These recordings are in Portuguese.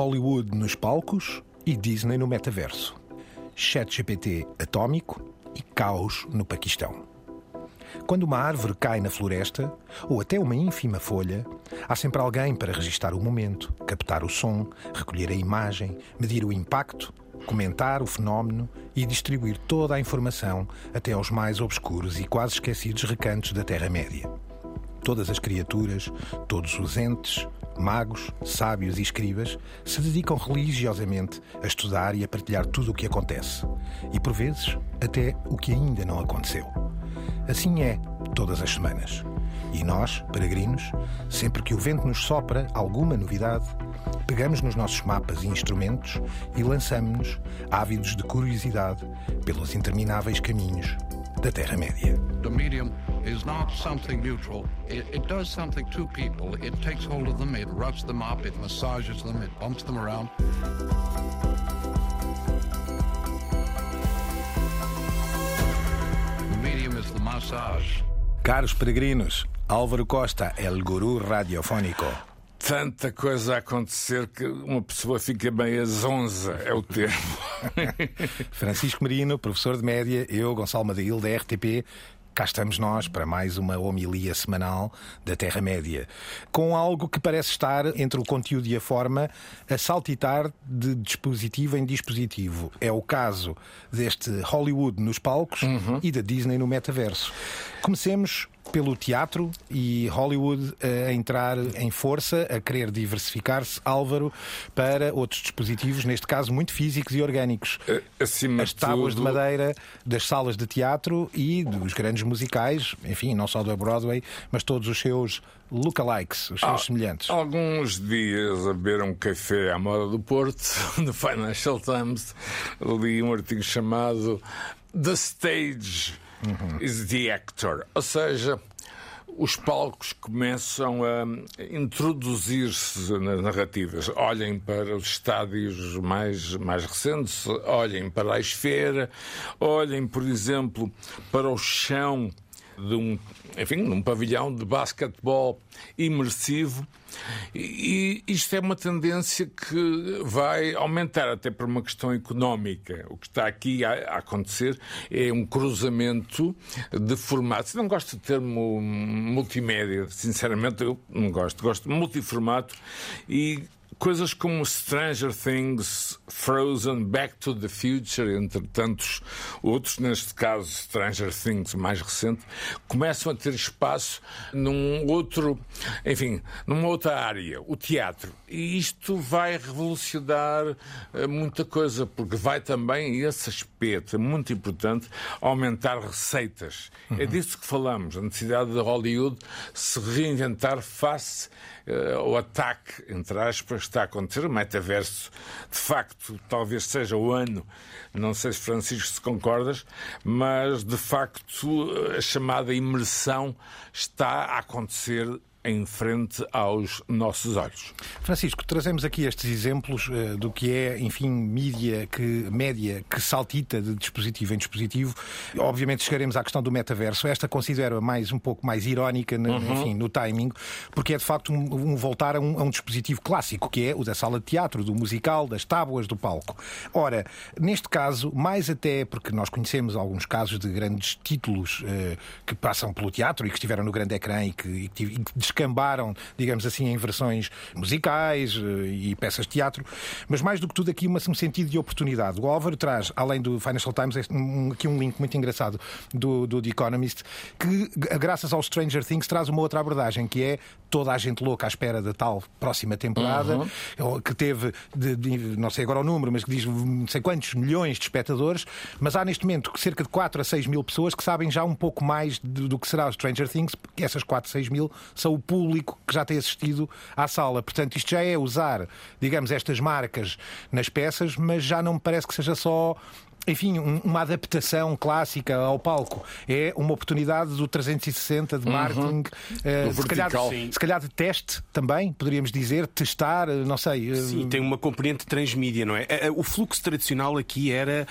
Hollywood nos palcos e Disney no metaverso. ChatGPT atómico e caos no Paquistão. Quando uma árvore cai na floresta, ou até uma ínfima folha, há sempre alguém para registar o momento, captar o som, recolher a imagem, medir o impacto, comentar o fenómeno e distribuir toda a informação até aos mais obscuros e quase esquecidos recantos da Terra-média. Todas as criaturas, todos os entes, magos, sábios e escribas se dedicam religiosamente a estudar e a partilhar tudo o que acontece. E por vezes, até o que ainda não aconteceu. Assim é, todas as semanas. E nós, peregrinos, sempre que o vento nos sopra alguma novidade, pegamos nos nossos mapas e instrumentos e lançamos-nos, ávidos de curiosidade, pelos intermináveis caminhos da Terra-média. The medium is not something neutral. It, it does something to people. It takes hold of them, it roughs them up, it massages them, it bumps them around. The medium is the massage. Caros peregrinos, Álvaro Costa, el guru radiofónico. Tanta coisa a acontecer que uma pessoa fica bem zonza, é o termo. Francisco Marino, professor de média, eu, Gonçalo Madail, da RTP. Cá estamos nós para mais uma homilia semanal da Terra-média, com algo que parece estar entre o conteúdo e a forma a saltitar de dispositivo em dispositivo. É o caso deste Hollywood nos palcos e da Disney no metaverso. Comecemos pelo teatro e Hollywood a entrar em força, a querer diversificar-se, Álvaro, para outros dispositivos, neste caso muito físicos e orgânicos. Acima As de tábuas de tudo, madeira das salas de teatro e dos grandes musicais, enfim, não só da Broadway, mas todos os seus lookalikes, os seus semelhantes. Alguns dias a beber um café à moda do Porto, no Financial Times, li um artigo chamado The Stage is the Actor. Ou seja, os palcos começam a introduzir-se nas narrativas. Olhem para os estádios mais, mais recentes, olhem para a esfera, olhem, por exemplo, para o chão de um, enfim, num pavilhão de basquetebol imersivo. E isto é uma tendência que vai aumentar, até por uma questão económica. O que está aqui a acontecer é um cruzamento de formatos. Não gosto do termo multimédia, sinceramente, eu não gosto. Gosto de multiformato e coisas como Stranger Things, Frozen, Back to the Future, entre tantos outros, neste caso Stranger Things mais recente, começam a ter espaço num outro, enfim, numa outra área, o teatro. E isto vai revolucionar eh, muita coisa, porque vai também, esse aspecto é muito importante, aumentar receitas. É disso que falamos, a necessidade de Hollywood se reinventar face eh, ao ataque, entre aspas, está a acontecer. O metaverso, de facto, talvez seja o ano, não sei se Francisco se concordas, mas de facto a chamada imersão está a acontecer em frente aos nossos olhos. Francisco, trazemos aqui estes exemplos eh, do que é, enfim, mídia que, média que saltita de dispositivo em dispositivo. Obviamente chegaremos à questão do metaverso. Esta considero mais um pouco mais irónica, no, enfim, no timing, porque é de facto um, um voltar a um, a um dispositivo clássico, que é o da sala de teatro, do musical, das tábuas, do palco. Ora, neste caso, mais até porque nós conhecemos alguns casos de grandes títulos eh, que passam pelo teatro e que estiveram no grande ecrã e que, e que descambaram, digamos assim, em versões musicais eh, e peças de teatro, mas mais do que tudo aqui uma- um sentido de oportunidade. O Álvaro traz, além do Financial Times, aqui um link muito engraçado do, do The Economist, que, graças ao Stranger Things, traz uma outra abordagem, que é toda a gente louca à espera da tal próxima temporada, ou que teve, de- de- não sei agora o número, mas que diz não sei quantos milhões de espectadores, mas há neste momento cerca de 4 a 6 mil pessoas que sabem já um pouco mais do, do que será o Stranger Things, porque essas 4, 6 mil são o público que já tem assistido à sala. Portanto, isto já é usar, digamos, estas marcas nas peças, mas já não me parece que seja só enfim, um, uma adaptação clássica ao palco. É uma oportunidade do 360 de marketing, uhum. uh, se, calhar, se calhar de teste também, poderíamos dizer, testar, não sei. Sim, tem uma componente transmídia, não é? O fluxo tradicional aqui era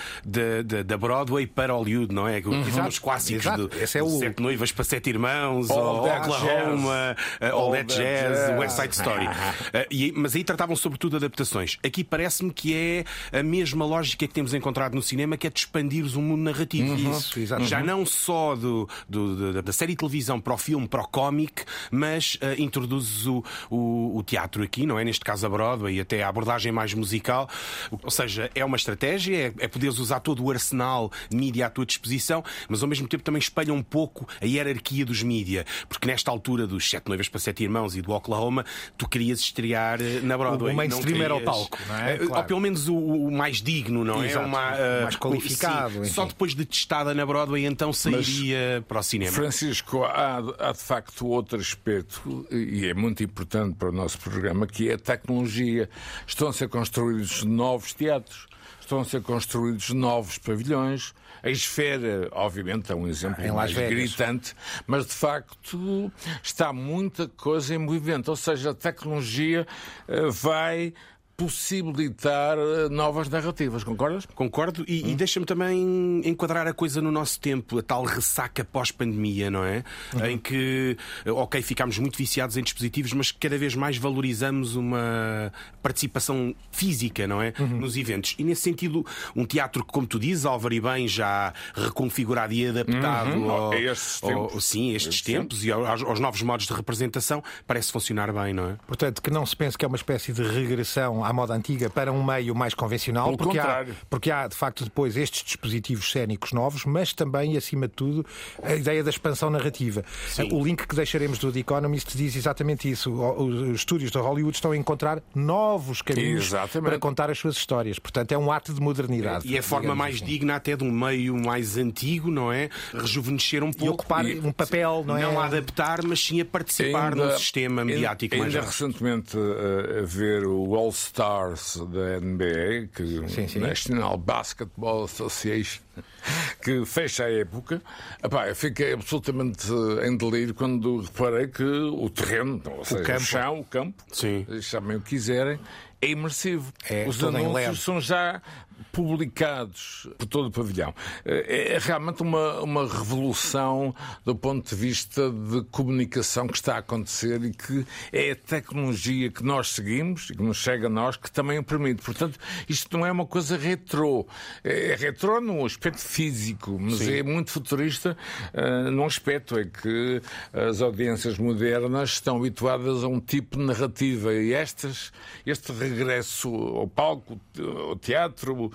da Broadway para Hollywood, não é? Uhum. Os clássicos Exato. Esse é o... Sete Noivas para Sete Irmãos, All ou Oklahoma, All, All That Jazz, jazz. West Side Story. uh, mas aí tratavam sobretudo adaptações. Aqui parece-me que é a mesma lógica que temos encontrado no cinema, que é de expandir o mundo narrativo. Uhum. Isso, exatamente. Já não só do, do, da série de televisão para o filme, para o cómic, mas uh, introduzes o, o, o, teatro aqui, não é? Neste caso a Broadway, e até a abordagem mais musical. Ou seja, é uma estratégia, é, é poderes usar todo o arsenal mídia à tua disposição, mas ao mesmo tempo também espelha um pouco a hierarquia dos mídia, porque nesta altura dos Sete Noivas para Sete Irmãos e do Oklahoma, tu querias estrear eh, na Broadway. O mainstream querias... era o palco, não é? Claro. Ou pelo menos o, o mais digno, não é? Exato. Uma, uh, mais qualificado. Sim, só depois de testada na Broadway então sairia Mas, para o cinema. Francisco, há, há de facto outro aspecto, e é muito importante para o nosso programa, que é a tecnologia. Estão a ser construídos novos teatros estão a ser construídos novos pavilhões. A esfera, obviamente, é um exemplo em mais gritante, mas de facto está muita coisa em movimento. Ou seja, a tecnologia eh, vai possibilitar eh, novas narrativas, concordas? Concordo e, hum. e deixa-me também enquadrar a coisa no nosso tempo, a tal ressaca pós-pandemia, não é? Uhum. Em que, eh, ok, ficámos muito viciados em dispositivos, mas cada vez mais valorizamos uma participação física, não é? Uhum. Nos eventos. E nesse sentido, um teatro que, como tu dizes, Álvaro e bem, já reconfigurado e adaptado uhum. ao, estes tempos. Ao, sim, estes tempos e aos, aos novos modos de representação, parece funcionar bem, não é? Portanto, que não se pense que é uma espécie de regressão à moda antiga para um meio mais convencional, porque há, porque há de facto depois estes dispositivos cénicos novos, mas também, acima de tudo, a ideia da expansão narrativa. Sim. O link que deixaremos do The Economist diz exatamente isso. Os estúdios da Hollywood estão a encontrar novos caminhos exatamente. para contar as suas histórias. Portanto, é um ato de modernidade. E é a forma mais assim. digna até de um meio mais antigo, não é? Rejuvenescer um pouco. E ocupar e, um papel, não é? Não a adaptar, mas sim a participar ainda, no sistema mediático ainda, Ainda recentemente a, a ver o All Stars da NBA, que sim, sim. National Basketball Association, que fecha a época. Epá, eu fiquei absolutamente em delírio quando reparei que o terreno, ou seja, o, campo. o chão, o campo, sim. chamem o que quiserem, é imersivo. É, Os anúncios são já publicados por todo o pavilhão. É, é realmente uma, uma revolução do ponto de vista de comunicação que está a acontecer e que é a tecnologia que nós seguimos e que nos chega a nós que também o permite. Portanto, isto não é uma coisa retrô. É, é retrô no aspecto físico, mas Sim. é muito futurista uh, num aspecto é que as audiências modernas estão habituadas a um tipo de narrativa e estas, este regresso ao palco, ao teatro,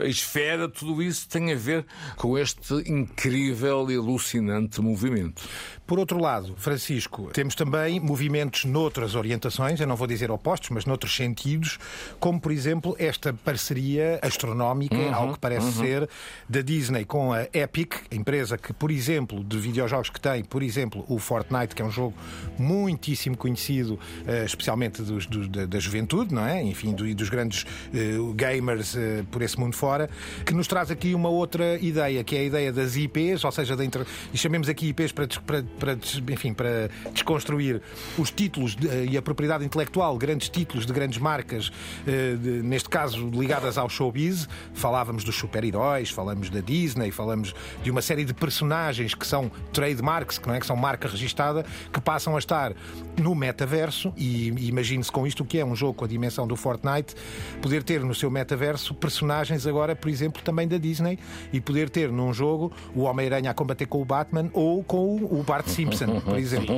a esfera, tudo isso tem a ver com este incrível e alucinante movimento. Por outro lado, Francisco, temos também movimentos noutras orientações, eu não vou dizer opostos, mas noutros sentidos, como por exemplo esta parceria astronómica, uhum, ao que parece uhum. ser, da Disney com a Epic, empresa que, por exemplo, de videojogos que tem, por exemplo, o Fortnite, que é um jogo muitíssimo conhecido, eh, especialmente dos, dos, da, da, juventude, não é? Enfim, do, dos grandes uh, gamers uh, por esse mundo fora, que nos traz aqui uma outra ideia, que é a ideia das IPs, ou seja, da inter... e chamemos aqui IPs para, para para, enfim, para desconstruir os títulos de, e a propriedade intelectual, grandes títulos de grandes marcas, eh, de, neste caso ligadas ao showbiz. Falávamos dos super-heróis, falamos da Disney, falamos de uma série de personagens que são trademarks, que não é que são marca registada, que passam a estar no metaverso e imagine-se com isto o que é um jogo com a dimensão do Fortnite, poder ter no seu metaverso personagens agora, por exemplo, também da Disney e poder ter num jogo o Homem-Aranha a combater com o Batman ou com o Bart Simpson, por exemplo.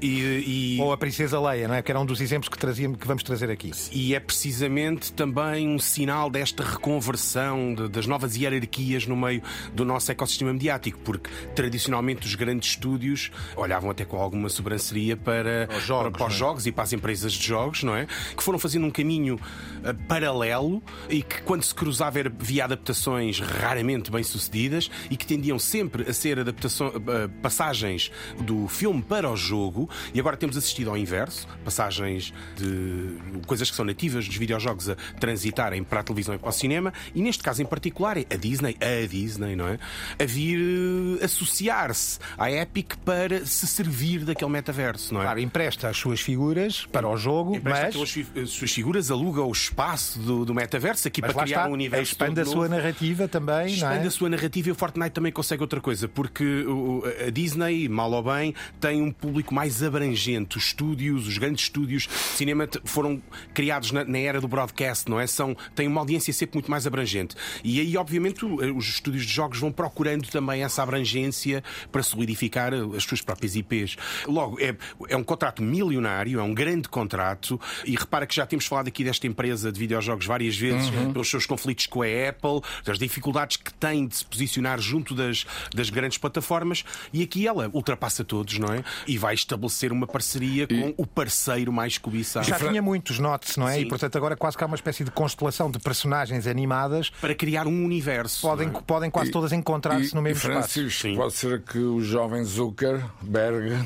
E, e... Ou a Princesa Leia, não é? que era um dos exemplos que, trazíamos, que vamos trazer aqui. E é precisamente também um sinal desta reconversão de, das novas hierarquias no meio do nosso ecossistema mediático, porque tradicionalmente os grandes estúdios olhavam até com alguma sobranceria para os jogos, para, para os é? jogos e para as empresas de jogos, não é? Que foram fazendo fazendo um caminho uh, paralelo e que, quando se cruzava, era via adaptações raramente bem sucedidas e que tendiam sempre a ser adaptações, uh, passagens do filme para o jogo. E agora temos assistido ao inverso, passagens de coisas que são nativas dos videojogos a transitarem para a televisão e para o cinema. E neste caso em particular é a Disney, a Disney, não é? A vir uh, associar-se à Epic para se servir daquele metaverso, não é? Claro, empresta as suas figuras para o jogo, Empresta mas, as suas figuras, aluga o espaço do, do metaverso aqui mas para criar está, um universo. expande a sua novo. narrativa também, não Expande é? a sua narrativa e o Fortnite também consegue outra coisa, porque a Disney, mal ou bem, tem um público mais abrangente. Os estúdios, os grandes estúdios de cinema foram criados na, na era do broadcast, não é? São, têm uma audiência sempre muito mais abrangente. E aí, obviamente, o- os estúdios de jogos vão procurando também essa abrangência para solidificar as suas próprias IPs. Logo, é, é um contrato milionário, é um grande contrato, e repara que já temos falado aqui desta empresa de videojogos várias vezes, pelos seus conflitos com a Apple, das dificuldades que tem de se posicionar junto das, das grandes plataformas, e aqui ela ultrapassa todos, não é? E vai estabelecer uma parceria com o parceiro mais cobiçado. Já tinha muitos notes, não é? Sim. E portanto agora quase que há uma espécie de constelação de personagens animadas Para criar um universo. podem, é? podem quase todas encontrar-se E- no e, mesmo espaço. Francisco, Sim. pode ser que o jovem Zuckerberg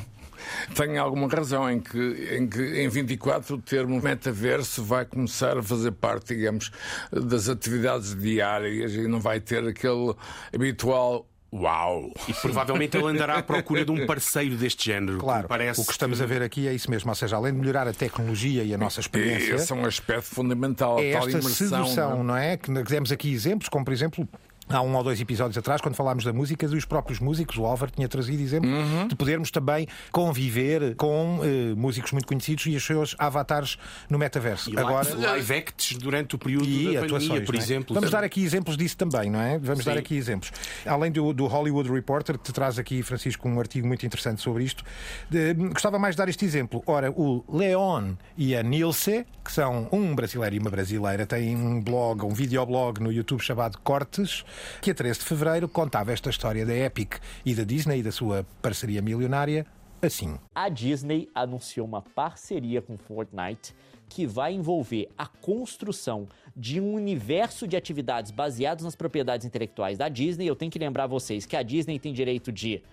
tenha alguma razão em que, em que em 24 o termo metaverso vai começar a fazer parte, digamos, das atividades diárias e não vai ter aquele habitual uau. E provavelmente ele andará à procura de um parceiro deste género. Claro, Parece o que estamos a ver aqui é isso mesmo, ou seja, além de melhorar a tecnologia e a nossa experiência, Esse é um aspecto fundamental, a é tal esta imersão. sedução, não é? não é? Que demos aqui exemplos, como por exemplo. Há um ou dois episódios atrás, quando falámos da música, dos próprios músicos, o Álvaro tinha trazido exemplos Uhum. de podermos também conviver com eh, músicos muito conhecidos e os seus avatares no metaverso. E Agora, live, live acts durante o período e da pandemia, por é? exemplo. Vamos dar aqui exemplos disso também, não é? Vamos Sim. dar aqui exemplos. Além do, do Hollywood Reporter, que te traz aqui, Francisco, um artigo muito interessante sobre isto, de- gostava mais de dar este exemplo. Ora, o Leon e a Nilce, que são um brasileiro e uma brasileira, têm um blog, um videoblog no YouTube chamado Cortes, que a 13 de fevereiro contava esta história da Epic e da Disney e da sua parceria milionária assim. A Disney anunciou uma parceria com Fortnite que vai envolver a construção de um universo de atividades baseados nas propriedades intelectuais da Disney. Eu tenho que lembrar vocês que a Disney tem direito de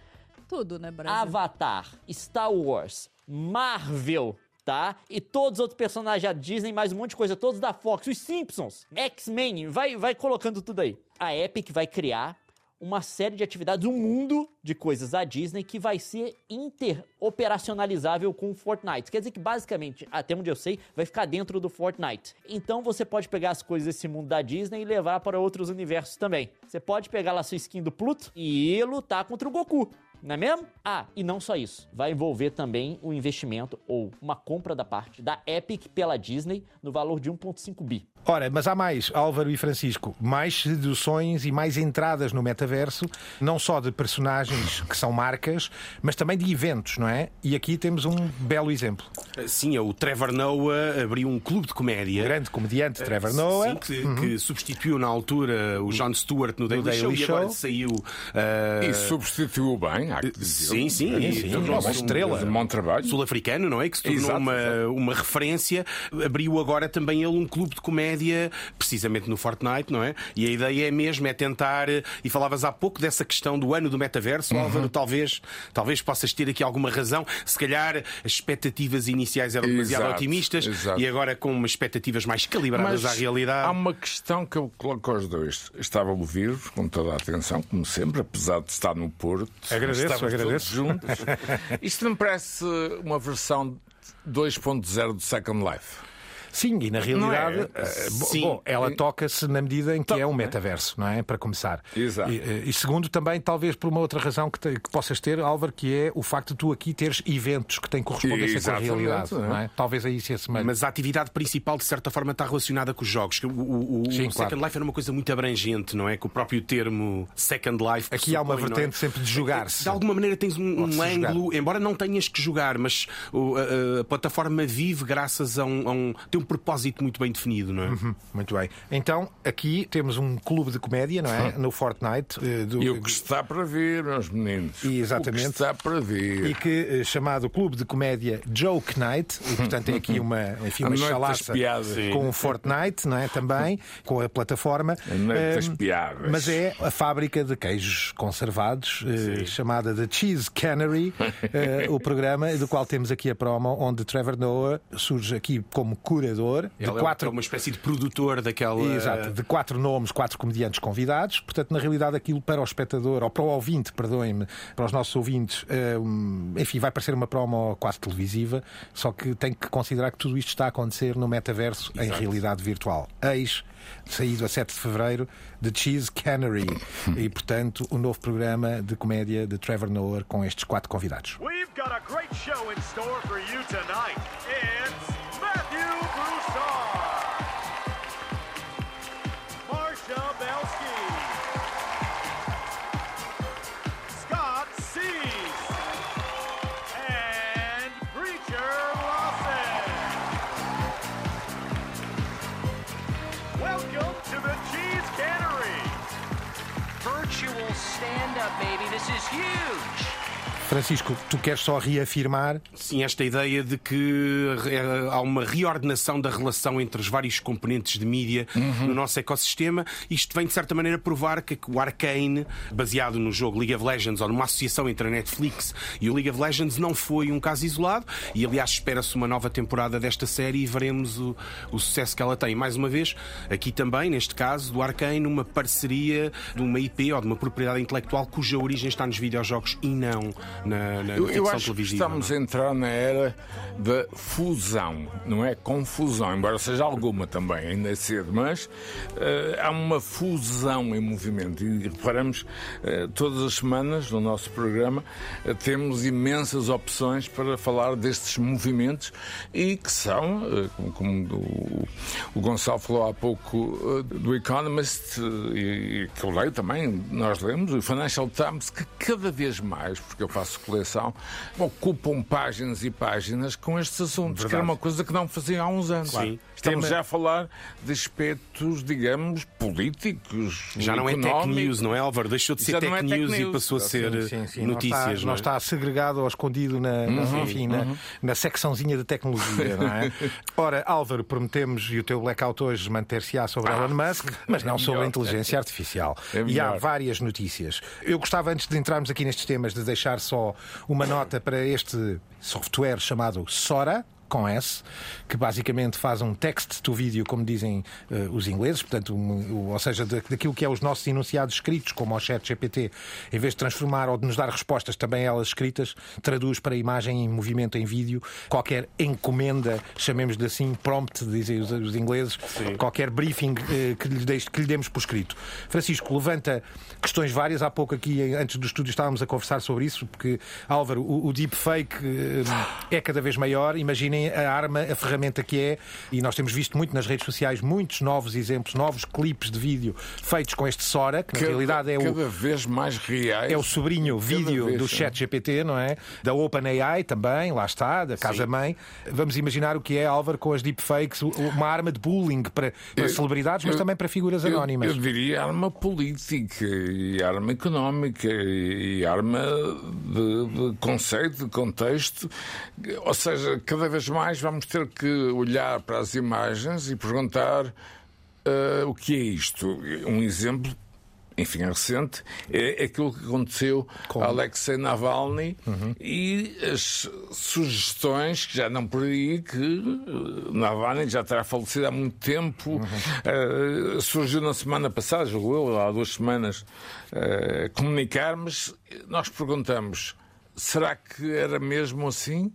Tudo, né, Brasil? Avatar, Star Wars, Marvel, tá? E todos os outros personagens da Disney, mais um monte de coisa, todos da Fox, os Simpsons, X-Men, vai, vai colocando tudo aí. A Epic vai criar uma série de atividades, um mundo de coisas da Disney que vai ser interoperacionalizável com o Fortnite. Quer dizer que, basicamente, até onde eu sei, vai ficar dentro do Fortnite. Então você pode pegar as coisas desse mundo da Disney e levar para outros universos também. Você pode pegar lá sua skin do Pluto e lutar contra o Goku. Não é mesmo? Ah, e não só isso. Vai envolver também o investimento ou uma compra da parte da Epic pela Disney no valor de 1,5 bi. Ora, mas há mais, Álvaro e Francisco, mais seduções e mais entradas no metaverso, não só de personagens que são marcas, mas também de eventos, não é? E aqui temos um belo exemplo. Sim, é o Trevor Noah abriu um clube de comédia. Grande comediante Trevor Noah. Sim, que, que substituiu na altura o Jon Stewart no Daily, Daily Show, e agora Show. saiu. ah, E substituiu bem, há que dizer. Sim, sim, Sim, e sim, é uma um estrela. De bom trabalho. sul-africano, não é? Que se tornou Exato, uma, exato. uma referência. Abriu agora também ele um clube de comédia, precisamente no Fortnite, não é? E a ideia é mesmo é tentar. E falavas há pouco dessa questão do ano do metaverso, Uhum. Álvaro, talvez, talvez possas ter aqui alguma razão. Se calhar as expectativas iniciais eram demasiado Exato, otimistas exato. e agora com umas expectativas mais calibradas à realidade. há uma questão que eu coloco aos dois. Estava a ouvir-vos com toda a atenção, como sempre, apesar de estar no Porto. Agradeço, agradeço. juntos. Isto não parece uma versão 2.0 do Second Life? Sim, e na realidade, é? eh, bom, ela toca-se na medida em que é um Toca, metaverso, não é? Para começar. Exato. E, eh, e segundo, também, talvez por uma outra razão que, te- que possas ter, Álvaro, que é o facto de tu aqui teres eventos que têm correspondência com a realidade, é. não é? Talvez aí se assemelhe. Mas a atividade principal, de certa forma, está relacionada com os jogos. O, o- o Sim, Second claro. Life era uma coisa muito abrangente, não é? Com o próprio termo Second Life. Aqui há uma não vertente é? sempre de jogar-se. De alguma maneira tens um, um ângulo, embora não tenhas que jogar, mas o- a, a plataforma vive graças a um, a um- tem um propósito muito bem definido, não é? Hum, Muito bem. Então, aqui temos um clube de comédia, não é? No Fortnite. eh, do- E o que está para vir, meus meninos. Exatamente. O que está para vir. e que eh, chamado Clube de Comédia Joke Night, e portanto tem aqui uma, enfim, uma chalaça com o Fortnite, não é? Também, com a plataforma. A noite das piadas. Mas é a fábrica de queijos conservados, eh, chamada The Cheese Cannery, eh, o programa do qual temos aqui a promo, onde Trevor Noah surge aqui como de é quatro. uma espécie de produtor daquela. Exato, de quatro nomes, quatro comediantes convidados. Portanto, na realidade, aquilo para o espectador, ou para o ouvinte, perdoem-me, para os nossos ouvintes, eh, um, enfim, vai parecer uma promo quase televisiva, só que tem que considerar que tudo isto está a acontecer no metaverso em realidade virtual. Eis, saído a 7 de fevereiro, The Cheese Cannery. e, portanto, o novo programa de comédia de Trevor Noah com estes quatro convidados. We've got a great show in store for you tonight. Huge. Francisco, tu queres só reafirmar Sim, esta ideia de que eh, há uma reordenação da relação entre os vários componentes de mídia no nosso ecossistema. Isto vem, de certa maneira, provar que o Arcane, baseado no jogo League of Legends ou numa associação entre a Netflix e o League of Legends, não foi um caso isolado. E, aliás, espera-se uma nova temporada desta série e veremos o, o sucesso que ela tem. Mais uma vez, aqui também, neste caso, do Arcane, uma parceria de uma IP ou de uma propriedade intelectual cuja origem está nos videojogos e não na, na Eu, ficção eu acho que televisiva. estamos não a é? entrar na era da fusão, não é confusão, embora seja alguma também, ainda é cedo, mas eh, há uma fusão em movimento. E reparamos, eh, todas as semanas no nosso programa eh, temos imensas opções para falar destes movimentos e que são, como, como o, o Gonçalo falou há pouco, do Economist, e, e que eu leio também, nós lemos, o Financial Times, que cada vez mais, porque eu faço coleção, ocupam páginas e páginas com estes assuntos, que era uma coisa que não faziam há uns anos. Sim. Estamos Tema- já a falar de aspectos, digamos, políticos. Já não é tech news, não é, Álvaro? Deixou de ser tech, não é tech news, e passou a ser Sim, sim, notícias. Não está, não é? está segregado ou escondido na, na- enfim, na, na secçãozinha de tecnologia, não é? Ora, Álvaro, prometemos e o teu blackout hoje manter-se-á sobre Elon Musk, mas não sobre a melhor. inteligência artificial. É e há várias notícias. Eu gostava, antes de entrarmos aqui nestes temas, de deixar só uma nota para este software chamado Sora com S, que basicamente faz um text-to-vídeo, como dizem eh, os ingleses, portanto, um- ou seja, da- daquilo que é os nossos enunciados escritos, como ao chat GPT, em vez de transformar ou de nos dar respostas também elas escritas, traduz para imagem em movimento em vídeo, qualquer encomenda, chamemos-lhe assim, prompt, dizem os, os ingleses, qualquer briefing eh, que, lhe deixe- que lhe demos por escrito. Francisco, levanta questões várias. Há pouco aqui, antes do estúdio, estávamos a conversar sobre isso, porque, Álvaro, o, o deepfake eh, é cada vez maior. Imaginem a arma, a ferramenta que é, e nós temos visto muito nas redes sociais muitos novos exemplos, novos clipes de vídeo feitos com este Sora, que na Cada- realidade é o, cada vez mais reais. é o sobrinho vídeo vez, do chat GPT, não é? Da OpenAI também, lá está, da casa-mãe. Vamos imaginar o que é, Álvaro, com as deepfakes, uma arma de bullying para, para Eu- celebridades, mas eu- também para figuras Eu- anónimas. Eu, diria arma política e arma económica e, e arma de, de conceito, de contexto. Ou seja, cada vez mais vamos ter que olhar para as imagens e perguntar ah, o que é isto. Um exemplo. Enfim, é recente, é aquilo que aconteceu a Alexei Navalny e as sugestões que já não por aí que eh, Navalny já terá falecido há muito tempo. Eh, surgiu na semana passada, julgo eu, há duas semanas, eh, comunicar, mas nós perguntamos: será que era mesmo assim?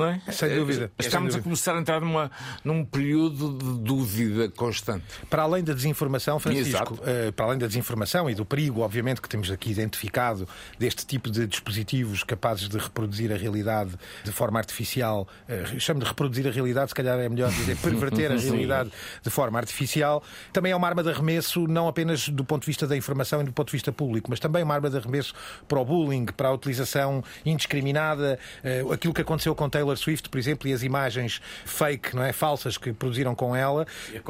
Não é? Sem dúvida. Estamos Sem a começar a entrar numa, num período de dúvida constante. Para além da desinformação, Francisco, Exato. eh, para além da desinformação e do perigo, obviamente, que temos aqui identificado deste tipo de dispositivos capazes de reproduzir a realidade de forma artificial, eh, chamo de reproduzir a realidade, se calhar é melhor dizer perverter a realidade de forma artificial, também é uma arma de arremesso, não apenas do ponto de vista da informação e do ponto de vista público, mas também uma arma de arremesso para o bullying, para a utilização indiscriminada, eh, aquilo que aconteceu com Taylor Taylor Swift, por exemplo, e as imagens fake, não é? Falsas que produziram com ela,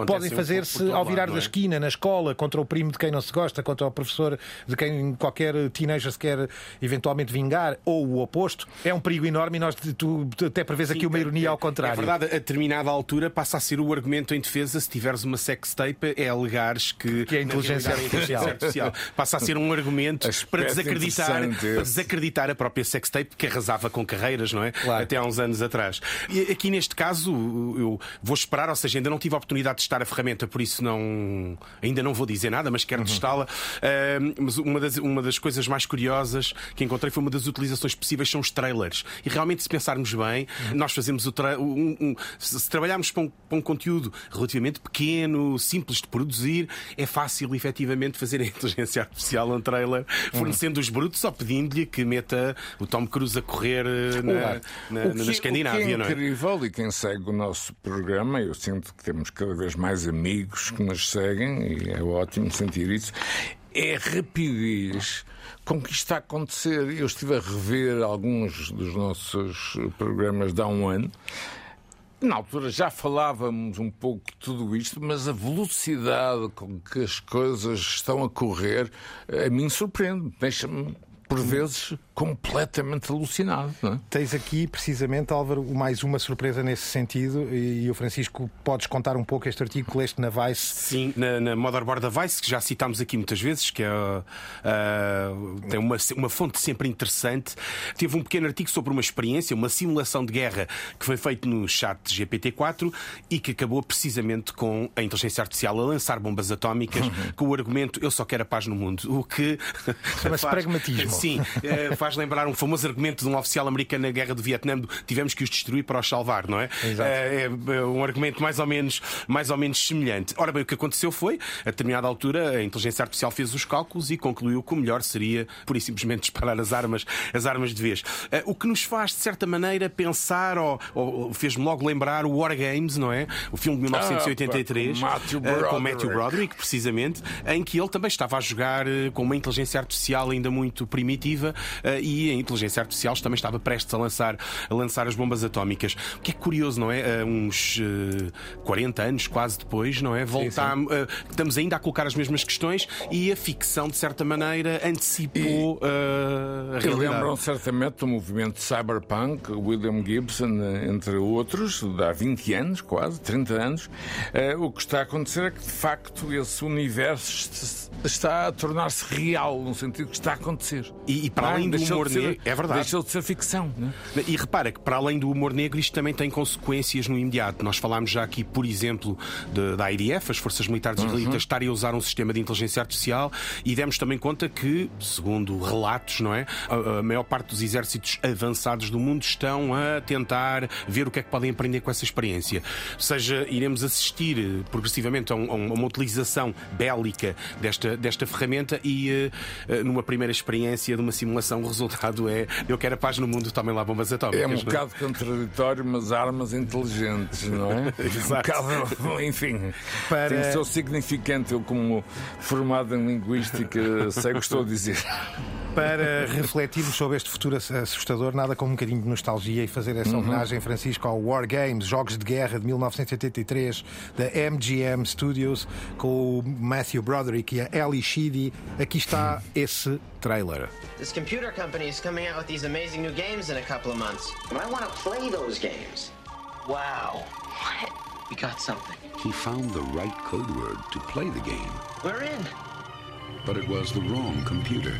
podem fazer-se ao virar lado, da é? esquina, na escola, contra o primo de quem não se gosta, contra o professor de quem qualquer teenager se quer eventualmente vingar, ou o oposto. É um perigo enorme e nós, tu até prevês aqui uma ironia ao contrário. É verdade, a determinada altura passa a ser o argumento em defesa se tiveres uma sextape é alegares que, Que é inteligência na realidade, é inteligência artificial. Passa a ser um argumento Aspecto para desacreditar, para desacreditar a própria sextape que arrasava com carreiras, não é? Claro. Até há uns anos atrás. E aqui neste caso eu vou esperar, ou seja, ainda não tive a oportunidade de testar a ferramenta, por isso não ainda não vou dizer nada, mas Uhum. quero testá-la. Ah, mas uma das, uma das coisas mais curiosas que encontrei foi uma das utilizações possíveis são os trailers. E realmente, se pensarmos bem, Uhum. nós fazemos o tra... um- um- se trabalharmos para um, para um conteúdo relativamente pequeno, simples de produzir, é fácil efetivamente fazer a inteligência artificial um trailer, Uhum. fornecendo os brutos ou pedindo-lhe que meta o Tom Cruise a correr eh, na, Claro. na, Na Escandinávia, é não é? incrível, e quem segue o nosso programa, eu sinto que temos cada vez mais amigos que nos seguem, e é ótimo sentir isso, é a rapidez com que isto está a acontecer. Eu estive a rever alguns dos nossos programas de há um ano. Na altura já falávamos um pouco de tudo isto, mas a velocidade com que as coisas estão a correr a mim surpreende, deixa-me, por vezes, completamente alucinado. Não é? Tens aqui, precisamente, Álvaro, mais uma surpresa nesse sentido, e o Francisco, podes contar um pouco este artigo que leste na Vice. Sim, na, na Motherboard Device, que já citámos aqui muitas vezes, que é, ah, tem uma, uma fonte sempre interessante. Teve um pequeno artigo sobre uma experiência, uma simulação de guerra que foi feito no chat GPT-4 e que acabou precisamente com a inteligência artificial a lançar bombas atómicas com o argumento eu só quero a paz no mundo. O que Chama-se faz- pragmatismo. Sim, eh, faz lembrar um famoso argumento de um oficial americano na guerra do Vietnã: do tivemos que os destruir para os salvar, não é? Exato. Eh, é um argumento mais ou, menos, mais ou menos semelhante. Ora bem, o que aconteceu foi, a determinada altura, a inteligência artificial fez os cálculos e concluiu que o melhor seria, pura e simplesmente, disparar as armas, as armas de vez. Eh, O que nos faz, de certa maneira, pensar, ou, ou fez-me logo lembrar o War Games, não é? O filme de 1983, Ah, com Matthew eh, com Broderick. Matthew Broderick, precisamente, em que ele também estava a jogar com uma inteligência artificial ainda muito primitiva e a inteligência artificial também estava prestes a lançar, a lançar as bombas atómicas. O que é curioso, não é? Eh, Uns eh, 40 anos quase depois, não é? Voltar, eh, estamos ainda a colocar as mesmas questões e a ficção, de certa maneira, antecipou eh, a E realidade. lembram certamente do movimento cyberpunk, William Gibson, entre outros, de há 20 anos, quase, 30 anos. O que está a acontecer é que, de facto, esse universo est- está a tornar-se real, no sentido que está a acontecer. E, e para além do deixou humor de ser- negro, é verdade. Deixou de ser ficção. Não é? E repara que, para além do humor negro, isto também tem consequências no imediato. Nós falámos já aqui, por exemplo, de- da IDF, as Forças Militares Israelitas, estarem a usar um sistema de inteligência artificial e demos também conta que, segundo relatos, não é? A, a maior parte dos exércitos avançados do mundo estão a tentar ver o que é que podem aprender com essa experiência. Ou seja, iremos assistir eh, progressivamente a, um- a um- uma utilização bélica desta, desta ferramenta e, eh, numa primeira experiência de uma simulação, resultado é eu quero a paz no mundo, tomem lá bombas atómicas. É um não bocado contraditório, mas armas inteligentes, não é? Exato. Um bocado, enfim, Para- tem o seu significante. Eu, como formado em linguística, sei o que estou a dizer. Para refletirmos sobre este futuro assustador, nada como um bocadinho de nostalgia e fazer essa homenagem, Francisco, ao War Games, Jogos de Guerra de 1983, da MGM Studios, com o Matthew Broderick e a Ellie Sheedy. Aqui está esse trailer. This computer company is coming out with these amazing new games in a couple of months. But I want to play those games. Wow. What? We got something. He found the right code word to play the game, We're in. but it was the wrong computer.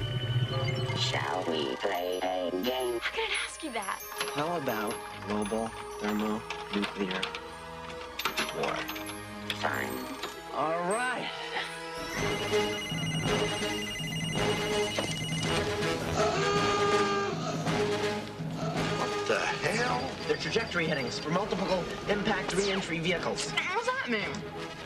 Shall we play a game? How can I ask you that? How about global thermonuclear war? Fine. All right. Trajectory headings for multiple impact re-entry vehicles. What does that mean?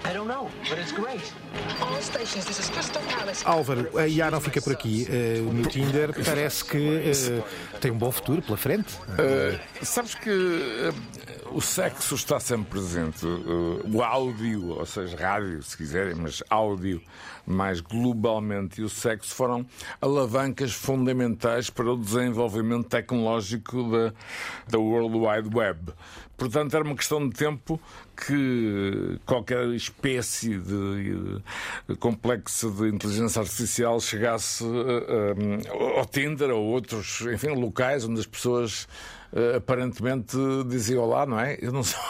I don't know, but it's great. All stations, this is Crystal Palace. Álvaro, a IA não fica por aqui. Eh, no Tinder parece que eh, tem um bom futuro pela frente. Uh, sabes que uh, o sexo está sempre presente. Uh, o áudio, ou seja, rádio, se quiserem, mas áudio mais globalmente, e o sexo foram alavancas fundamentais para o desenvolvimento tecnológico da, da World Wide Web. Portanto, era uma questão de tempo que qualquer espécie de, complexo de inteligência artificial chegasse uh, uh, ao Tinder ou outros, enfim, locais onde as pessoas aparentemente diziam olá, não é? Eu não sou.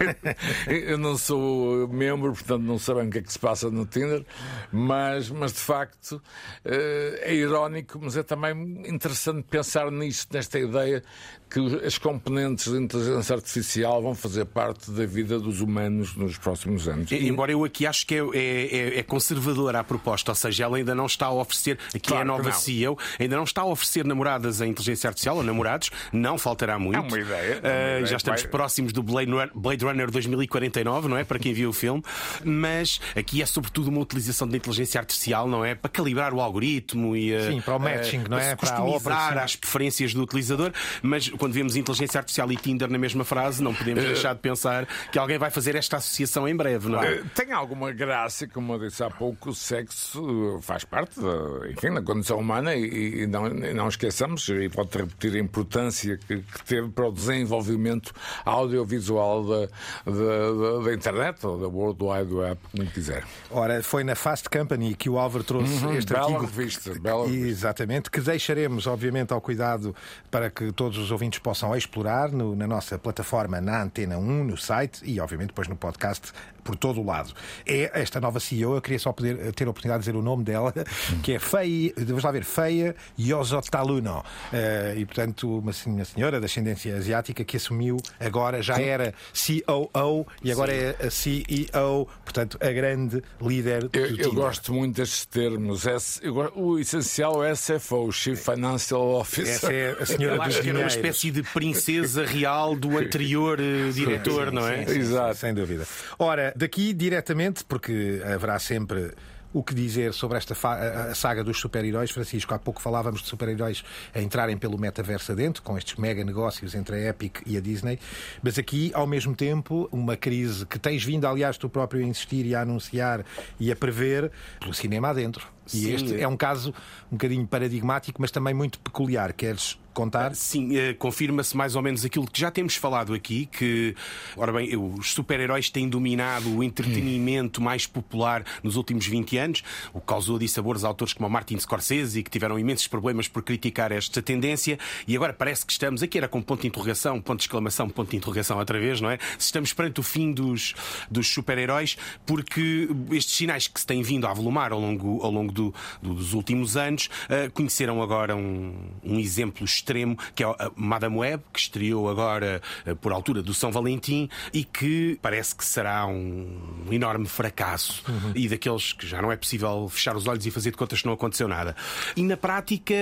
eu não sou membro, portanto não sabem o que é que se passa no Tinder, mas, mas de facto é irónico, mas é também interessante pensar nisto, nesta ideia que as componentes de inteligência artificial vão fazer parte da vida dos humanos nos próximos anos. E, embora eu aqui acho que é, é, é, conservadora a proposta, ou seja, ela ainda não está a oferecer, aqui claro é a nova CEO, ainda não está a oferecer namoradas a inteligência artificial ou namorados, não faltará muito. É uma ideia. É uma uh, ideia já estamos vai... próximos do Blade Runner, Blade Runner 2049, não é? Para quem viu o filme, mas aqui é sobretudo uma utilização da inteligência artificial, não é? Para calibrar o algoritmo e Sim, para o matching, uh, não é? Para customizar as preferências do utilizador, mas quando vemos inteligência artificial e Tinder na mesma frase, não podemos deixar de pensar que alguém vai fazer esta associação em breve, não é? Tem alguma graça, como eu disse há pouco, o sexo faz parte da, enfim, da condição humana e, e não, e não esqueçamos, e pode repetir a importância que, que, teve para o desenvolvimento audiovisual da, da, da, internet ou da World Wide Web, como quiser. Ora, foi na Fast Company que o Álvaro trouxe uhum, este bela artigo. Revista, bela revista. Exatamente, que deixaremos, obviamente, ao cuidado para que todos os ouvintes possam explorar no, na nossa plataforma, na Antena 1, no site e, obviamente, depois no podcast por todo o lado. É esta nova CEO, eu queria só poder ter a oportunidade de dizer o nome dela, que é Feia, vamos lá ver, Feia Yosotaluno. Uh, e, portanto, uma, uma senhora de ascendência asiática que assumiu agora, já era COO e agora Sim. é a CEO, portanto, a grande líder do Eu, eu gosto muito destes termos. O essencial é SFO, Chief Financial Officer. Essa é a senhora eu acho que era uma espécie de princesa real do anterior uh, diretor, sim, não é? Sim, Exato. Sem dúvida. Ora, daqui diretamente, porque haverá sempre o que dizer sobre esta saga dos super-heróis. Francisco, há pouco falávamos de super-heróis a entrarem pelo metaverso adentro, com estes mega negócios entre a Epic e a Disney, mas aqui, ao mesmo tempo, uma crise que tens vindo, aliás, tu próprio a insistir e a anunciar e a prever pelo cinema adentro. E Sim. este é um caso um bocadinho paradigmático, mas também muito peculiar. Queres contar? Sim, eh, confirma-se mais ou menos aquilo que já temos falado aqui, que, ora bem, os super-heróis têm dominado o entretenimento mais popular nos últimos 20 anos, o que causou dissabores a autores como Martin Scorsese, que tiveram imensos problemas por criticar esta tendência, e agora parece que estamos, aqui era com ponto de interrogação, ponto de exclamação, ponto de interrogação outra vez, não é? Se estamos perante o fim dos, dos super-heróis, porque estes sinais que se têm vindo a avolumar ao longo, ao longo do, do, dos últimos anos uh, conheceram agora um, um exemplo que é a Madame Web, que estreou agora uh, por altura do São Valentim e que parece que será um, enorme fracasso uhum. e daqueles que já não é possível fechar os olhos e fazer de contas que não aconteceu nada. E na prática,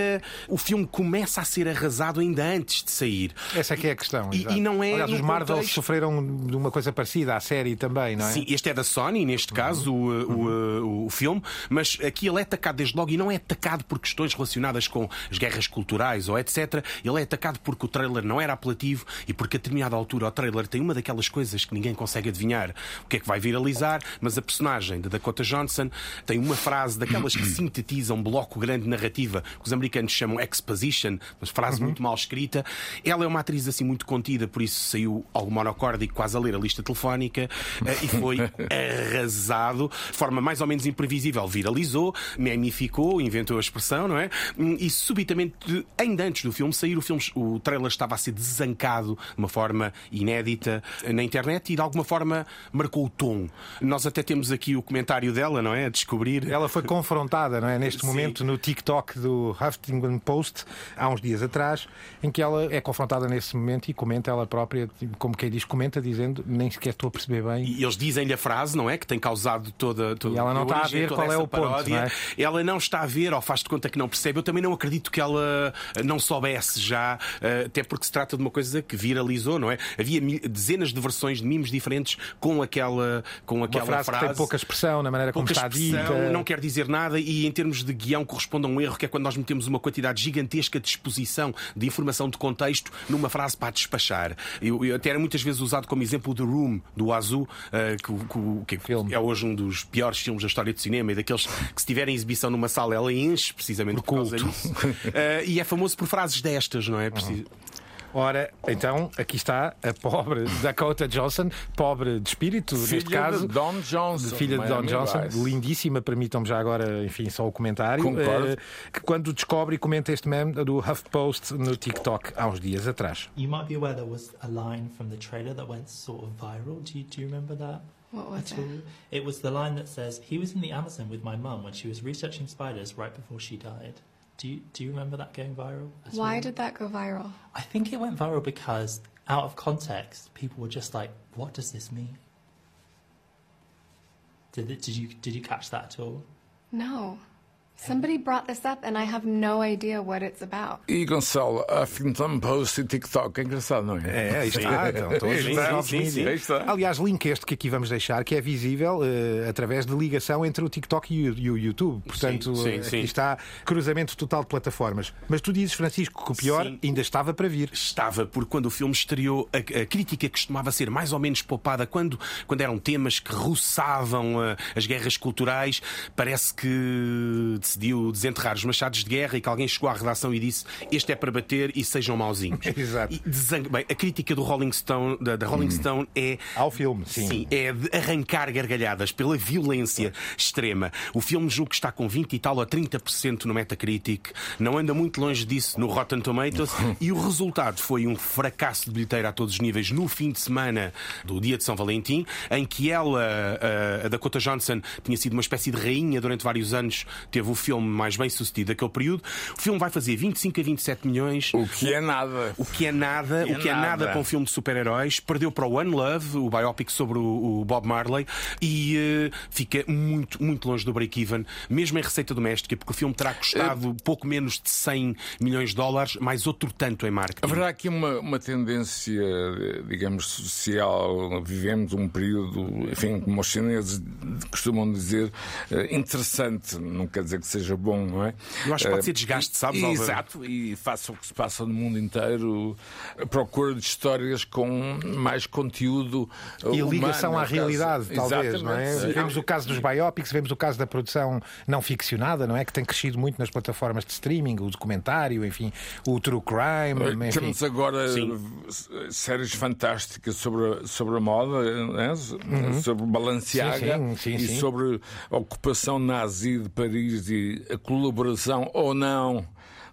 o filme começa a ser arrasado ainda antes de sair. Essa é que é a questão. E, e não é. Aliás, os Marvel contexto... sofreram de uma coisa parecida à série também, não é? Sim, este é da Sony, neste caso, uhum. o, o, o, o filme, mas aqui ele é atacado desde logo e não é atacado por questões relacionadas com as guerras culturais ou etc. Ele é atacado porque o trailer não era apelativo e porque a determinada altura o trailer tem uma daquelas coisas que ninguém consegue adivinhar o que é que vai viralizar, mas a personagem de Dakota Johnson tem uma frase daquelas que sintetizam um bloco grande de narrativa que os americanos chamam exposition, mas frase uhum. muito mal escrita. Ela é uma atriz assim muito contida, por isso saiu algo monocórdico, quase a ler a lista telefónica eh, e foi arrasado de forma mais ou menos imprevisível. Viralizou, memificou, inventou a expressão, não é? E subitamente, ainda antes do filme sair, o, filme, o trailer estava a ser desancado de uma forma inédita na internet e de alguma forma marcou o tom. Nós até temos aqui o comentário dela, não é? A descobrir. Ela foi confrontada, não é? Neste Sim. momento no TikTok do Huffington Post, há uns dias atrás, em que ela é confrontada nesse momento e comenta ela própria, como quem diz, comenta dizendo nem sequer estou a perceber bem. E eles dizem-lhe a frase, não é? Que tem causado toda. toda e ela não está a ver qual é o ponto. Não é? Ela não está a ver ou faz de conta que não percebe. Eu também não acredito que ela não soube já, eh, até porque se trata de uma coisa que viralizou, não é? Havia dezenas de versões de memes diferentes com aquela, com aquela frase que tem pouca expressão na maneira como pouca está expressão, dita. não quer dizer nada e em termos de guião corresponde a um erro que é quando nós metemos uma quantidade gigantesca de exposição de informação de contexto numa frase para despachar. Eu, eu até era muitas vezes usado como exemplo The Room, do Azu, eh, que, que- que é hoje um dos piores filmes da história do cinema e daqueles que se tiverem exibição numa sala ela enche precisamente por, causa disso. Eh, e é famoso por frases destas, não é? Preciso- Ora, então, aqui está a pobre Dakota Johnson, pobre de espírito, neste Filha caso. de Don Johnson, Filha de Don Miami Johnson, Vice. lindíssima, permitam-me já agora, enfim, só o comentário. Concordo. eh, que quando descobre e comenta este meme do HuffPost no TikTok há uns dias atrás. You might be aware there was a line from the trailer that went sort of viral. Do you, do you remember that? What was at all? It was the line that says, He was in the Amazon with my mum when she was researching spiders right before she died. Do you, do you remember that going viral? Why all? did that go viral? I think it went viral because, out of context, people were just like, What does this mean? Did, it, did, you, did you catch that at all? No. Somebody brought this up and I have no idea what it's about. E Gonçalo, Huffington Post e TikTok, é engraçado, não é? É, aí está. Então, todos novos sim, sim. Aí está. Aliás, link este que aqui vamos deixar, que é visível eh, através de ligação entre o TikTok e o, e o YouTube. Portanto, sim, eh, sim. aqui está cruzamento total de plataformas. Mas tu dizes, Francisco, que o pior Sim. ainda estava para vir. Estava, porque quando o filme estreou, a, a crítica costumava ser mais ou menos poupada quando, quando eram temas que roçavam ah, as guerras culturais. Parece que decidiu desenterrar os machados de guerra e que alguém chegou à redação e disse: Este é para bater e sejam mauzinhos. Exato. E desang- Bem, a crítica do Rolling Stone, da, da Rolling Stone é. Ao filme, sim. é de arrancar gargalhadas pela violência extrema. O filme julgo que está com 20 e tal ou 30% no Metacritic, não anda muito longe disso no Rotten Tomatoes e o resultado foi um fracasso de bilheteira a todos os níveis no fim de semana do dia de São Valentim, em que ela, a- a Dakota Johnson, tinha sido uma espécie de rainha durante vários anos, teve o filme mais bem sucedido daquele período. O filme vai fazer 25 a 27 milhões. O que é nada. O que é nada, é o que é nada para um filme de super-heróis. Perdeu para o One Love, o biopic sobre o, o Bob Marley, e eh, fica muito, muito longe do break-even, mesmo em receita doméstica, porque o filme terá custado pouco menos de 100 milhões de dólares, mais outro tanto em marketing. Haverá aqui uma, uma tendência, digamos, social. Vivemos um período, enfim, como os chineses costumam dizer, eh, interessante. Não quer dizer que seja bom, não é? Eu acho que pode Eh, ser desgaste, sabes, e-? Exato, e faça o que se passa no mundo inteiro, a procura de histórias com mais conteúdo. E humano, ligação à caso. realidade, talvez, não é? Exatamente. Vemos o caso dos biopics, vemos o caso da produção não ficcionada, não é? Que tem crescido muito nas plataformas de streaming, o documentário, enfim, o true crime, enfim. Temos agora Sim. séries fantásticas sobre, a- sobre a moda, né? sobre Balenciaga Uhum. Sim, sim, sim, e sim. sobre a ocupação nazi de Paris e a colaboração ou não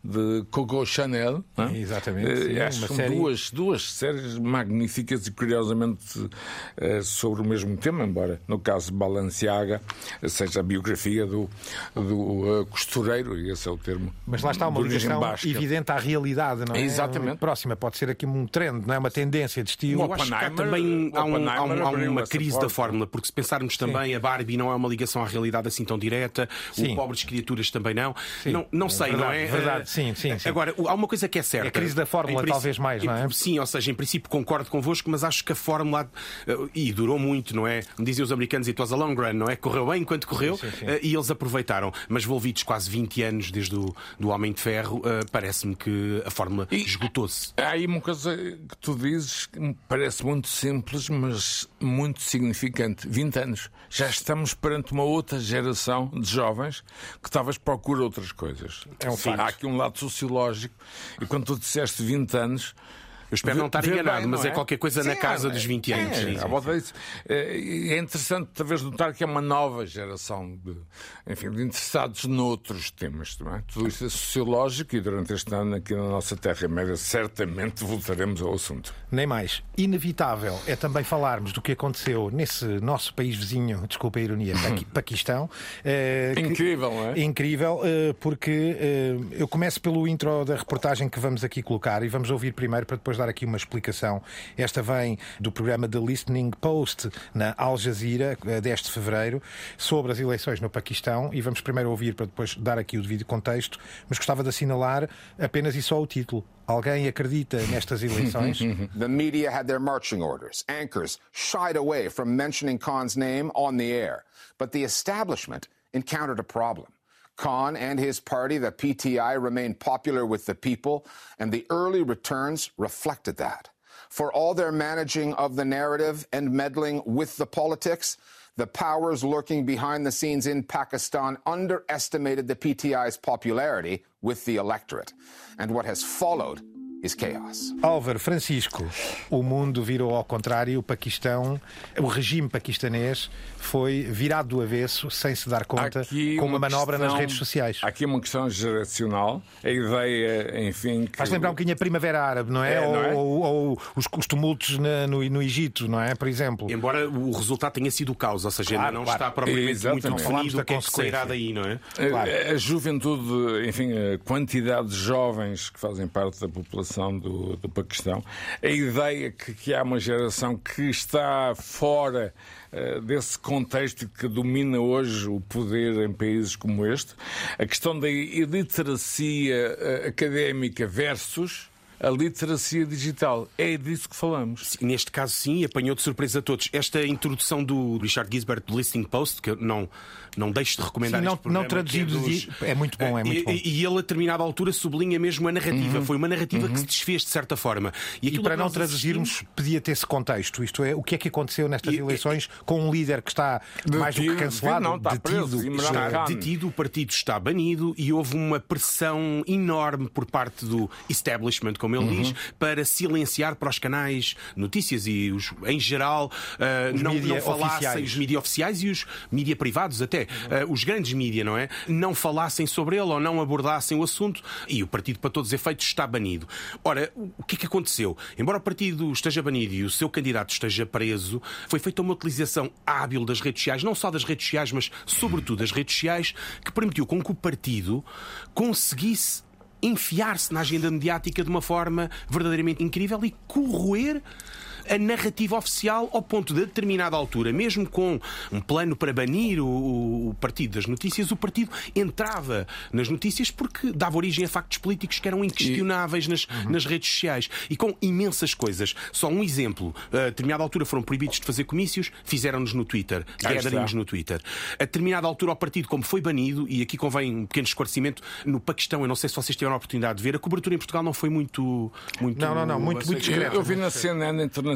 de Coco Chanel. não é? Exatamente, Eh, sim, acho que são série- duas, duas séries magníficas e curiosamente eh, sobre o mesmo tema, embora no caso Balenciaga seja a biografia do, do eh, costureiro, e esse é o termo. Mas lá está uma ligação basca. evidente à realidade, não é? Exatamente. Próxima, pode ser aqui um trend, não é? Uma tendência de estilo. Eu acho que há também há, um- há um- há uma crise da fórmula, porque se pensarmos também, a Barbie não é uma ligação à realidade assim tão direta, Sim. o Pobres Criaturas também não. Sim. Não, não sei, não Verdade, é? verdade. Sim, sim, sim. Agora, há uma coisa que é certa. É a crise da fórmula, Em princ- talvez mais, não é? Sim, ou seja, em princípio concordo convosco, mas acho que a fórmula. eh, E durou muito, não é? Diziam os americanos, it was a long run, não é? Correu bem enquanto correu Sim, sim, sim. eh, e eles aproveitaram. Mas envolvidos quase 20 anos desde o do Homem de Ferro, eh, parece-me que a fórmula esgotou-se. Há aí uma coisa que tu dizes que me parece muito simples, mas muito significante. 20 anos. Já estamos perante uma outra geração de jovens que talvez procure outras coisas. É um facto. Há aqui um lado sociológico. E quando tu disseste 20 anos. Eu espero não estar enganado, bem, mas não é qualquer coisa na casa dos 20 anos. É, Sim, sim, à volta disso. É, e é interessante, talvez, notar que é uma nova geração de, enfim, de interessados noutros temas. Não é? Tudo isto é sociológico e durante este ano, aqui na nossa Terra-média, certamente voltaremos ao assunto. Nem mais. Inevitável é também falarmos do que aconteceu nesse nosso país vizinho, desculpa a ironia, Paqui- Paquistão. eh, que- Incrível, não é? Incrível, eh, porque eh, eu começo pelo intro da reportagem que vamos aqui colocar e vamos ouvir primeiro para depois depois dar aqui uma explicação. Esta vem do programa The Listening Post na Al Jazeera, eh, 10 de fevereiro, sobre as eleições no Paquistão. E vamos primeiro ouvir para depois dar aqui o devido contexto, mas gostava de assinalar apenas e só o título. Alguém acredita nestas eleições? The media had their marching orders. Anchors shied away from mentioning Khan's name on the air. But the establishment encountered a problem. Khan and his party, the PTI, remained popular with the people, and the early returns reflected that. For all their managing of the narrative and meddling with the politics, the powers lurking behind the scenes in Pakistan underestimated the PTI's popularity with the electorate. And what has followed is chaos. Álvaro Francisco, o mundo virou ao contrário e o Paquistão, o regime paquistanês foi virado do avesso sem se dar conta Aqui com uma manobra nas questão- redes sociais. Aqui uma questão geracional. A ideia, enfim. Que Faz lembrar um bocadinho a Primavera Árabe, não é? É, não é? Ou, ou- ou os, os tumultos na- no, no Egito, não é? Por exemplo. Embora o resultado tenha sido o caos, ou seja, ainda Claro, não claro. está propriamente Exatamente. muito definido da o que é que sairá consequência. daí, não é? A, a juventude, enfim, a quantidade de jovens que fazem parte da população do, do Paquistão, a ideia que, que há uma geração que está fora eh, desse contexto que domina hoje o poder em países como este, a questão da iliteracia eh, académica versus a literacia digital. É disso que falamos. Sim, Neste caso, sim, e apanhou de surpresa a todos. Esta introdução do Richard Gisbert do Listening Post, que eu não, não deixo de recomendar Sim, não- este programa, não traduzido que de- é muito bom, é muito e, bom. E, e ele, a determinada altura, sublinha mesmo a narrativa. Foi uma narrativa que se desfez, de certa forma. E aquilo para não traduzirmos, pedia ter esse contexto. Isto é, o que é que aconteceu nestas E- eleições com um líder que está mais do que Detido, cancelado, não, está preso, detido. Imran Está Khan. detido, o partido está banido e houve uma pressão enorme por parte do establishment, como ele diz, para silenciar para os canais notícias e os, em geral Os não, não falassem oficiais. os mídias oficiais e os mídia privados até, ah, os grandes mídia, não é? Não falassem sobre ele ou não abordassem o assunto e o partido, para todos os efeitos, está banido. Ora, o que é que aconteceu? Embora o partido esteja banido e o seu candidato esteja preso, foi feita uma utilização hábil das redes sociais, não só das redes sociais, mas sobretudo das redes sociais, que permitiu com que o partido conseguisse enfiar-se na agenda mediática de uma forma verdadeiramente incrível e corroer a narrativa oficial ao ponto de, a determinada altura, mesmo com um plano para banir o, o partido das notícias, o partido entrava nas notícias porque dava origem a factos políticos que eram inquestionáveis nas, nas redes sociais e com imensas coisas. Só um exemplo: a determinada altura foram proibidos de fazer comícios, fizeram-nos no Twitter, está. no Twitter. A determinada altura, o partido, como foi banido, e aqui convém um pequeno esclarecimento, no Paquistão, eu não sei se vocês tiveram a oportunidade de ver, a cobertura em Portugal não foi muito. muito Não, não, não, muito- muito Eu, discreto. eu vi na CNN internacional.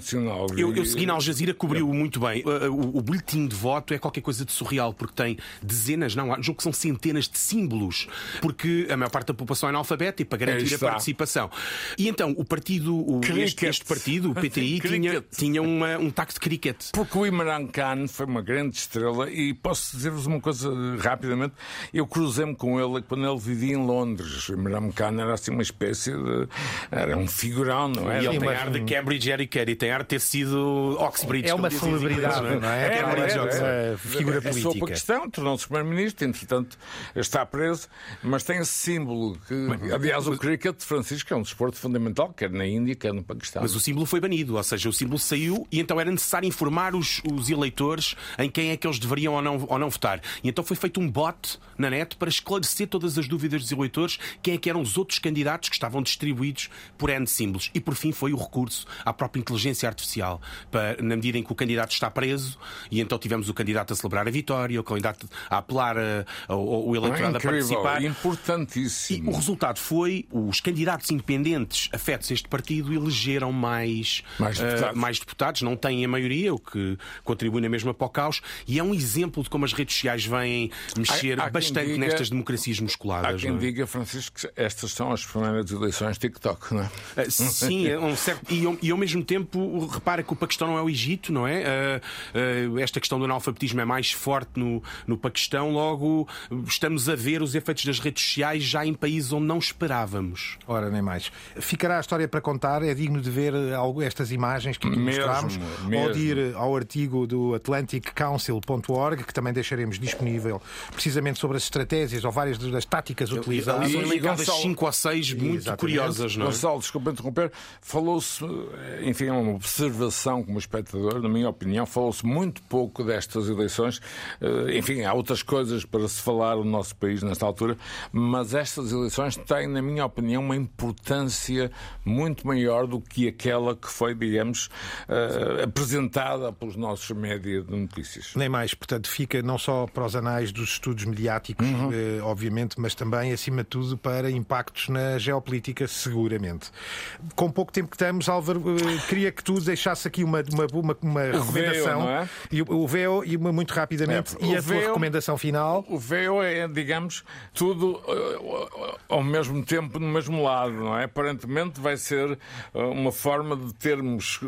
Eu, vi- eu segui na Al Jazeera, cobriu muito bem. Uh, uh, O, o boletim de voto é qualquer coisa de surreal, porque tem dezenas, não, julgo que são centenas de símbolos, porque a maior parte da população é analfabeta e para garantir a está. participação. E então, o partido, o, este, este partido, o PTI, tinha, tinha uma- um taco de cricket. Porque o Imran Khan foi uma grande estrela e posso dizer-vos uma coisa rapidamente. Eu cruzei-me com ele quando ele vivia em Londres. O Imran Khan era assim uma espécie de. Era um figurão, não E é? ele tem ar de Cambridge Educated, tem ter sido Oxbridge. É uma celebridade, não é? Oxford, era. uma figura Passou política. para a questão, tornou-se primeiro-ministro, entretanto está preso, mas tem esse símbolo que, aliás, o cricket, Francisco, é um desporto fundamental, quer na Índia, quer no Paquistão. Mas o símbolo foi banido, ou seja, o símbolo saiu e então era necessário informar os, os eleitores em quem é que eles deveriam ou não, ou não votar. E então foi feito um bot na net para esclarecer todas as dúvidas dos eleitores, quem é que eram os outros candidatos que estavam distribuídos por N símbolos. E por fim foi o recurso à própria inteligência artificial, para, na medida em que o candidato está preso, e então tivemos o candidato a celebrar a vitória, o candidato a apelar a- ao, ao eleitorado a Ah, incrível, participar. E importantíssimo. o resultado foi os candidatos independentes afetos a este partido elegeram mais, Mais eh, deputados. mais deputados, não têm a maioria, o que contribui na mesma para o caos, e é um exemplo de como as redes sociais vêm mexer Há- há bastante diga- nestas democracias Há musculadas. quem é? diga, Francisco, que estas são as primeiras eleições TikTok, não é? Uh, Sim, é um certo- e, ao, e ao mesmo tempo repara que o Paquistão não é o Egito, não é? Uh, uh, esta questão do analfabetismo é mais forte no, no Paquistão, logo estamos a ver os efeitos das redes sociais já em países onde não esperávamos. Ora, nem mais. Ficará a história para contar, é digno de ver eh, algo, estas imagens que aqui Mesmo, mostramos, mesmo. ou de ir eh, ao artigo do atlanticcouncil.org, que também deixaremos disponível, precisamente sobre as estratégias ou várias das táticas utilizadas. são E, Gonçalo- cinco ou seis muito Exatamente. curiosas, não é? Gonçalo, desculpa interromper, falou-se, enfim, é uma observação como espectador, na minha opinião, falou-se muito pouco destas eleições. Eh, Enfim, há outras coisas para se falar no nosso país nesta altura, mas estas eleições têm, na minha opinião, uma importância muito maior do que aquela que foi, digamos, eh, apresentada pelos nossos média de notícias. Nem mais, portanto, fica não só para os anais dos estudos mediáticos, Uhum. eh, obviamente, mas também, acima de tudo, para impactos na geopolítica, seguramente. Com pouco tempo que estamos, Álvaro, queria que tu deixasse aqui uma, uma, uma, uma recomendação. não é? E o- VEO, e uma muito rapidamente, É, e a tua VEO recomendação final. O VEO é, digamos, tudo eh, ao mesmo tempo no mesmo lado, não é? Aparentemente vai ser eh, uma forma de termos,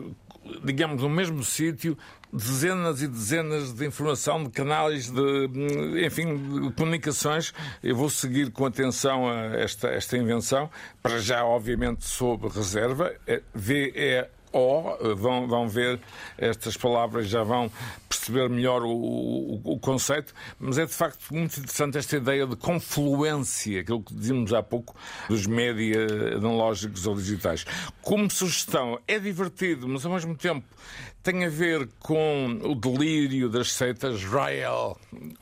digamos, no mesmo sítio dezenas e dezenas de informação de canais de, hum, enfim, de comunicações. Eu vou seguir com atenção a esta, esta invenção, para já, obviamente, sob reserva. É VEO, vão, vão ver estas palavras, já vão perceber melhor o, o- o conceito, mas é de facto muito interessante esta ideia de confluência, aquilo que dizíamos há pouco, dos média analógicos ou digitais. Como sugestão, é divertido, mas ao mesmo tempo tem a ver com o delírio das seitas Rael.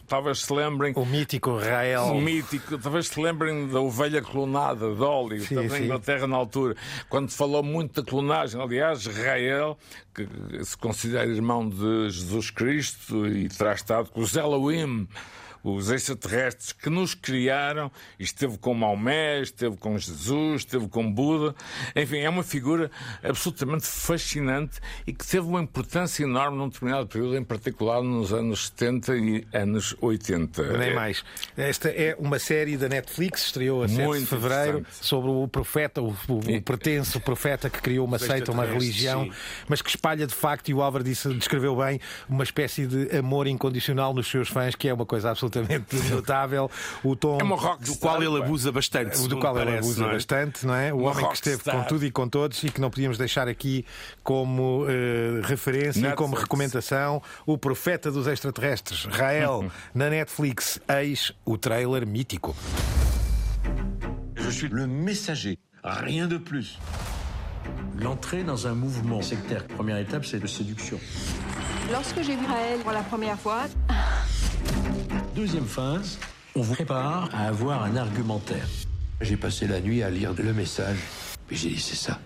Talvez se lembrem. O mítico Rael. O mítico. Talvez se lembrem da ovelha clonada de óleo, Sim, também sim. na Inglaterra na altura, quando se falou muito da clonagem. Aliás, Rael, que se considera irmão de Jesus Cristo e terá estado com os Elohim. Os extraterrestres que nos criaram, e esteve com Maomé, esteve com Jesus, esteve com Buda. Enfim, é uma figura absolutamente fascinante e que teve uma importância enorme num determinado período, em particular nos anos 70 e anos 80. Nem É- mais. Esta é uma série da Netflix, estreou a 7 de Muito fevereiro, interessante. sobre o profeta, o, o, o pretenso profeta que criou uma seita, uma religião, sim. mas que espalha de facto, e o Álvaro disse, descreveu bem, uma espécie de amor incondicional nos seus fãs, que é uma coisa absolutamente notável. O tom É uma rockstar, Do qual ele pá. abusa bastante. do qual ele parece, abusa não é? bastante, não é? O Uma homem que esteve com rockstar. tudo e com todos e que não podíamos deixar aqui como eh, referência e como Netflix. recomendação o profeta dos extraterrestres, Rael, na Netflix, eis o trailer mítico. Je suis le messager, rien de plus. L'entrée dans un mouvement sectaire, première étape, c'est de séduction. Lorsque j'ai vu Raël pour la première fois, Deuxième phase, on vous prépare à avoir un argumentaire. J'ai passé la nuit à lire le message, puis j'ai dit c'est ça.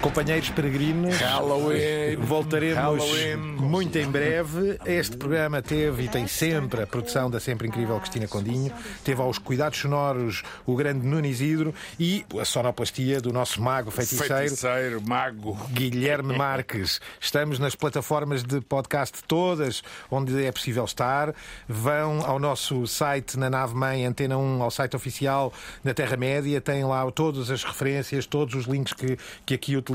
Companheiros peregrinos, Halloween. voltaremos Halloween. muito em breve. Este programa teve e tem sempre a produção da sempre incrível Cristina Condinho, teve aos cuidados sonoros o grande Nuno Isidro e a sonoplastia do nosso mago feiticeiro. Feiticeiro, mago. Guilherme Marques. Estamos nas plataformas de podcast todas onde é possível estar. Vão ao nosso site na nave mãe Antena 1, ao site oficial da Terra-média. Tem lá todas as referências, todos os links que, que aqui utilizamos,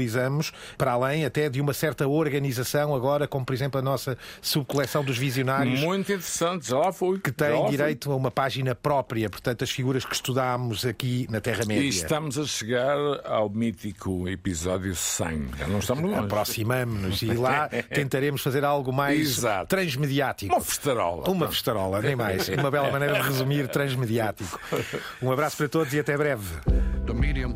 para além até de uma certa organização agora, como por exemplo a nossa subcoleção dos visionários. Muito interessante, já lá fui. Que tem direito a uma página própria, portanto, as figuras que estudámos aqui na Terra-média. E estamos a chegar ao mítico episódio 100. Já não estamos longe. Aproximamos-nos e lá tentaremos fazer algo mais Exato. transmediático. Uma festarola. Uma festarola, nem mais. Uma bela maneira de resumir transmediático. Um abraço para todos e até breve. The medium